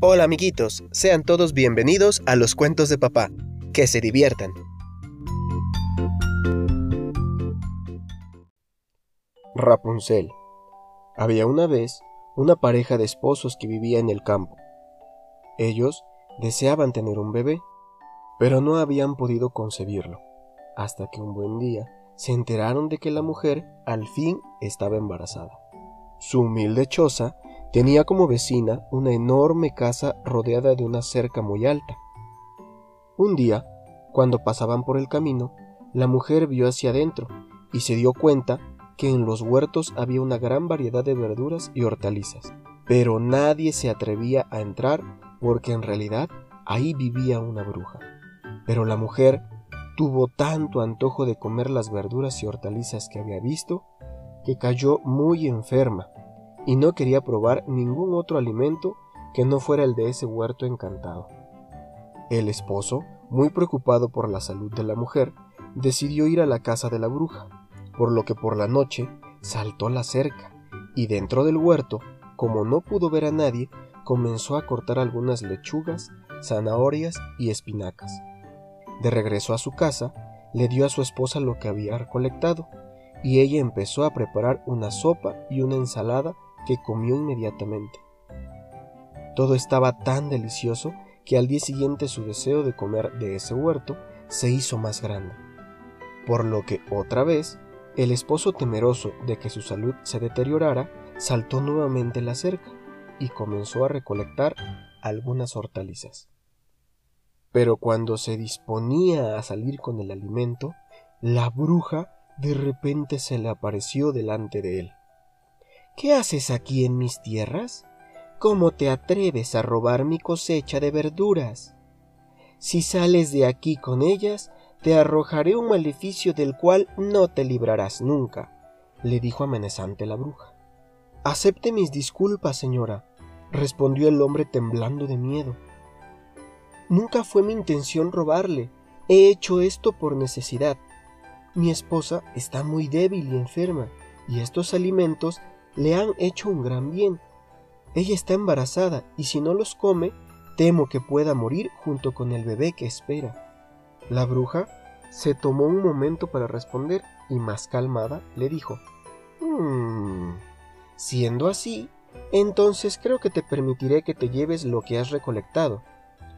Hola amiguitos, sean todos bienvenidos a los cuentos de papá. Que se diviertan. Rapunzel. Había una vez una pareja de esposos que vivía en el campo. Ellos deseaban tener un bebé, pero no habían podido concebirlo, hasta que un buen día se enteraron de que la mujer al fin estaba embarazada. Su humilde choza tenía como vecina una enorme casa rodeada de una cerca muy alta. Un día, cuando pasaban por el camino, la mujer vio hacia adentro y se dio cuenta que en los huertos había una gran variedad de verduras y hortalizas, pero nadie se atrevía a entrar porque en realidad ahí vivía una bruja. Pero la mujer tuvo tanto antojo de comer las verduras y hortalizas que había visto, que cayó muy enferma y no quería probar ningún otro alimento que no fuera el de ese huerto encantado. El esposo, muy preocupado por la salud de la mujer, decidió ir a la casa de la bruja, por lo que por la noche saltó la cerca y dentro del huerto, como no pudo ver a nadie, comenzó a cortar algunas lechugas, zanahorias y espinacas. De regreso a su casa, le dio a su esposa lo que había recolectado, y ella empezó a preparar una sopa y una ensalada que comió inmediatamente. Todo estaba tan delicioso que al día siguiente su deseo de comer de ese huerto se hizo más grande, por lo que otra vez el esposo temeroso de que su salud se deteriorara, saltó nuevamente la cerca y comenzó a recolectar algunas hortalizas. Pero cuando se disponía a salir con el alimento, la bruja de repente se le apareció delante de él. ¿Qué haces aquí en mis tierras? ¿Cómo te atreves a robar mi cosecha de verduras? Si sales de aquí con ellas, te arrojaré un maleficio del cual no te librarás nunca, le dijo amenazante la bruja. Acepte mis disculpas, señora, respondió el hombre temblando de miedo. Nunca fue mi intención robarle. He hecho esto por necesidad. Mi esposa está muy débil y enferma, y estos alimentos le han hecho un gran bien. Ella está embarazada, y si no los come, temo que pueda morir junto con el bebé que espera. La bruja se tomó un momento para responder y más calmada le dijo, hmm, siendo así, entonces creo que te permitiré que te lleves lo que has recolectado,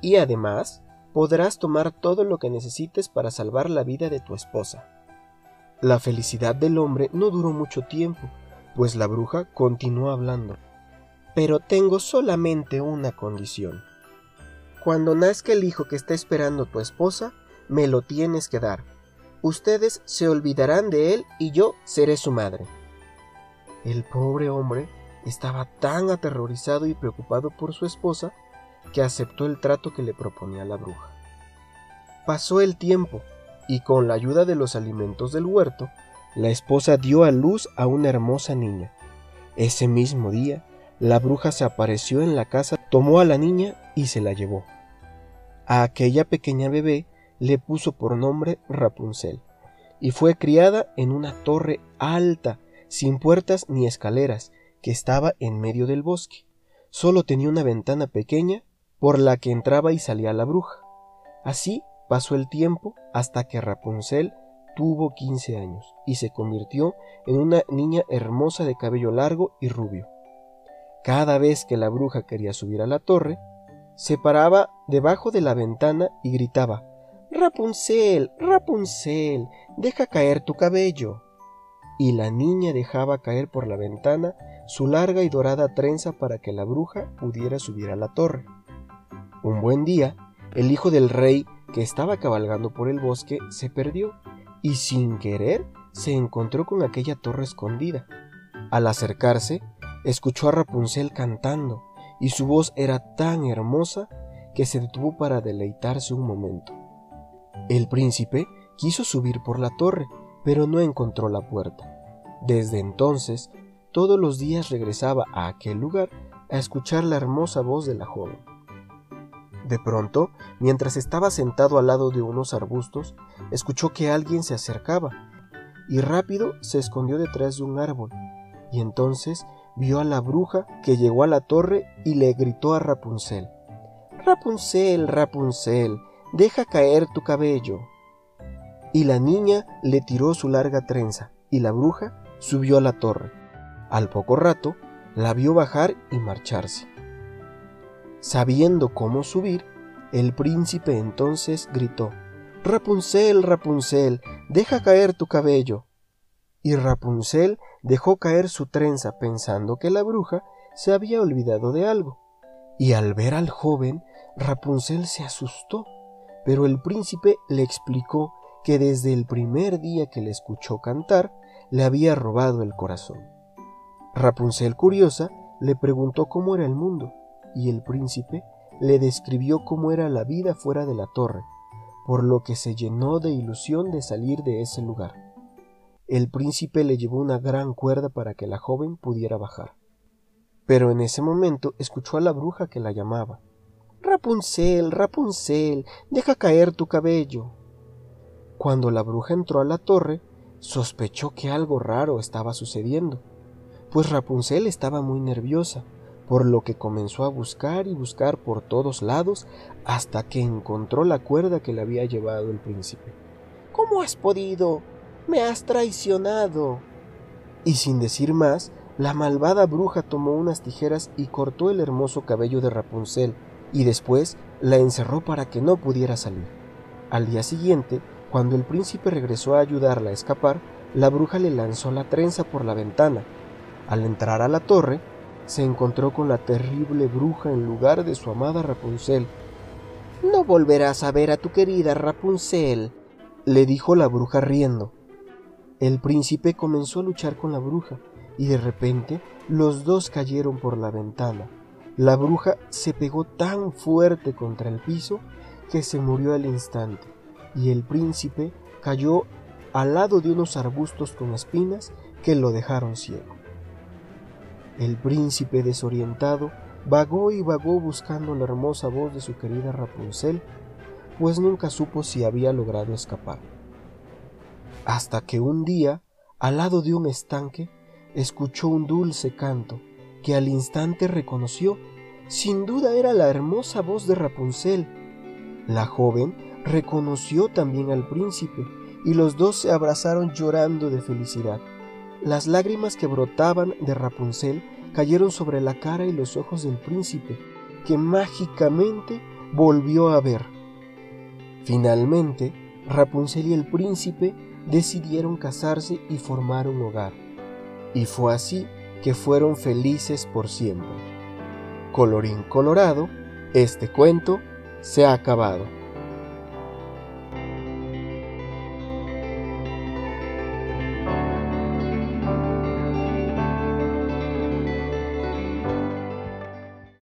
y además podrás tomar todo lo que necesites para salvar la vida de tu esposa. La felicidad del hombre no duró mucho tiempo, pues la bruja continuó hablando. Pero tengo solamente una condición. Cuando nazca el hijo que está esperando tu esposa, me lo tienes que dar. Ustedes se olvidarán de él y yo seré su madre. El pobre hombre estaba tan aterrorizado y preocupado por su esposa que aceptó el trato que le proponía la bruja. Pasó el tiempo y con la ayuda de los alimentos del huerto, la esposa dio a luz a una hermosa niña. Ese mismo día, la bruja se apareció en la casa, tomó a la niña y se la llevó. A aquella pequeña bebé le puso por nombre Rapunzel, y fue criada en una torre alta, sin puertas ni escaleras, que estaba en medio del bosque. Solo tenía una ventana pequeña por la que entraba y salía la bruja. Así pasó el tiempo hasta que Rapunzel tuvo quince años y se convirtió en una niña hermosa de cabello largo y rubio. Cada vez que la bruja quería subir a la torre, se paraba debajo de la ventana y gritaba Rapunzel, Rapunzel, deja caer tu cabello. Y la niña dejaba caer por la ventana su larga y dorada trenza para que la bruja pudiera subir a la torre. Un buen día, el hijo del rey, que estaba cabalgando por el bosque, se perdió y sin querer se encontró con aquella torre escondida. Al acercarse, escuchó a Rapunzel cantando, y su voz era tan hermosa que se detuvo para deleitarse un momento. El príncipe quiso subir por la torre, pero no encontró la puerta. Desde entonces, todos los días regresaba a aquel lugar a escuchar la hermosa voz de la joven. De pronto, mientras estaba sentado al lado de unos arbustos, escuchó que alguien se acercaba, y rápido se escondió detrás de un árbol, y entonces vio a la bruja que llegó a la torre y le gritó a Rapunzel. Rapunzel, Rapunzel, deja caer tu cabello. Y la niña le tiró su larga trenza, y la bruja subió a la torre. Al poco rato, la vio bajar y marcharse. Sabiendo cómo subir, el príncipe entonces gritó Rapunzel, Rapunzel, deja caer tu cabello. Y Rapunzel dejó caer su trenza pensando que la bruja se había olvidado de algo. Y al ver al joven, Rapunzel se asustó, pero el príncipe le explicó que desde el primer día que le escuchó cantar, le había robado el corazón. Rapunzel, curiosa, le preguntó cómo era el mundo, y el príncipe le describió cómo era la vida fuera de la torre, por lo que se llenó de ilusión de salir de ese lugar. El príncipe le llevó una gran cuerda para que la joven pudiera bajar. Pero en ese momento escuchó a la bruja que la llamaba. Rapunzel, Rapunzel, deja caer tu cabello. Cuando la bruja entró a la torre, sospechó que algo raro estaba sucediendo, pues Rapunzel estaba muy nerviosa, por lo que comenzó a buscar y buscar por todos lados hasta que encontró la cuerda que le había llevado el príncipe. ¿Cómo has podido? Me has traicionado. Y sin decir más, la malvada bruja tomó unas tijeras y cortó el hermoso cabello de Rapunzel, y después la encerró para que no pudiera salir. Al día siguiente, cuando el príncipe regresó a ayudarla a escapar, la bruja le lanzó la trenza por la ventana. Al entrar a la torre, se encontró con la terrible bruja en lugar de su amada Rapunzel. No volverás a ver a tu querida Rapunzel, le dijo la bruja riendo. El príncipe comenzó a luchar con la bruja, y de repente los dos cayeron por la ventana. La bruja se pegó tan fuerte contra el piso que se murió al instante y el príncipe cayó al lado de unos arbustos con espinas que lo dejaron ciego. El príncipe desorientado vagó y vagó buscando la hermosa voz de su querida Rapunzel, pues nunca supo si había logrado escapar. Hasta que un día, al lado de un estanque, escuchó un dulce canto que al instante reconoció. Sin duda era la hermosa voz de Rapunzel. La joven reconoció también al príncipe, y los dos se abrazaron llorando de felicidad. Las lágrimas que brotaban de Rapunzel cayeron sobre la cara y los ojos del príncipe, que mágicamente volvió a ver. Finalmente, Rapunzel y el príncipe decidieron casarse y formar un hogar. Y fue así que fueron felices por siempre. Colorín colorado, este cuento se ha acabado.